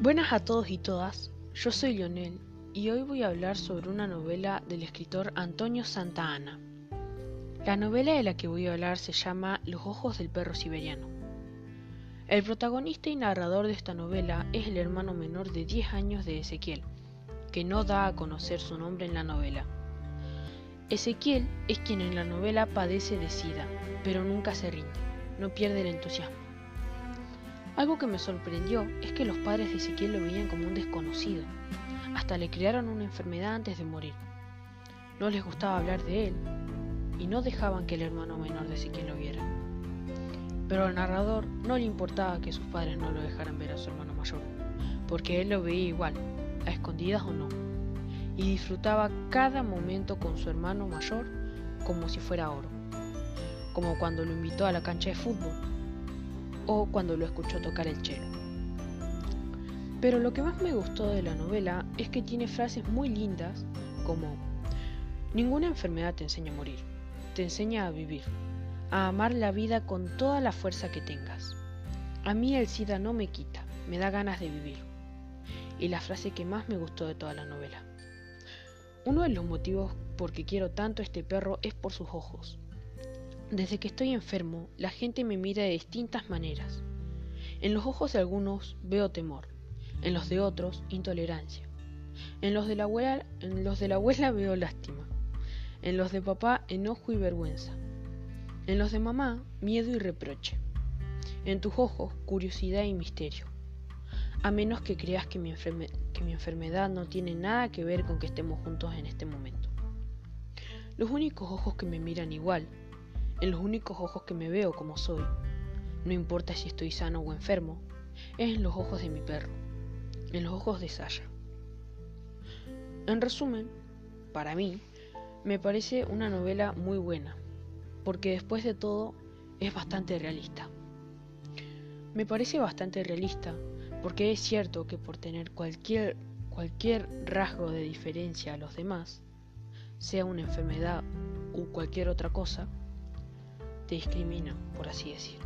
Buenas a todos y todas, yo soy Lionel y hoy voy a hablar sobre una novela del escritor Antonio Santa Ana. La novela de la que voy a hablar se llama Los ojos del perro siberiano. El protagonista y narrador de esta novela es el hermano menor de 10 años de Ezequiel, que no da a conocer su nombre en la novela. Ezequiel es quien en la novela padece de sida, pero nunca se rinde, no pierde el entusiasmo. Algo que me sorprendió es que los padres de Ezequiel lo veían como un desconocido. Hasta le crearon una enfermedad antes de morir. No les gustaba hablar de él y no dejaban que el hermano menor de Ezequiel lo viera. Pero al narrador no le importaba que sus padres no lo dejaran ver a su hermano mayor, porque él lo veía igual, a escondidas o no, y disfrutaba cada momento con su hermano mayor como si fuera oro, como cuando lo invitó a la cancha de fútbol o cuando lo escuchó tocar el cello. Pero lo que más me gustó de la novela es que tiene frases muy lindas como Ninguna enfermedad te enseña a morir, te enseña a vivir, a amar la vida con toda la fuerza que tengas. A mí el SIDA no me quita, me da ganas de vivir. Y la frase que más me gustó de toda la novela. Uno de los motivos por que quiero tanto a este perro es por sus ojos. Desde que estoy enfermo, la gente me mira de distintas maneras. En los ojos de algunos veo temor, en los de otros intolerancia. En los de la abuela, veo lástima. En los de papá enojo y vergüenza. En los de mamá miedo y reproche. En tus ojos curiosidad y misterio. A menos que creas que mi, que mi enfermedad no tiene nada que ver con que estemos juntos en este momento. Los únicos ojos que me miran igual en los únicos ojos que me veo como soy, no importa si estoy sano o enfermo, es en los ojos de mi perro, en los ojos de Saya. En resumen, para mí, me parece una novela muy buena, porque después de todo es bastante realista. Me parece bastante realista porque es cierto que por tener cualquier, cualquier rasgo de diferencia a los demás, sea una enfermedad u cualquier otra cosa, te discrimina, por así decir.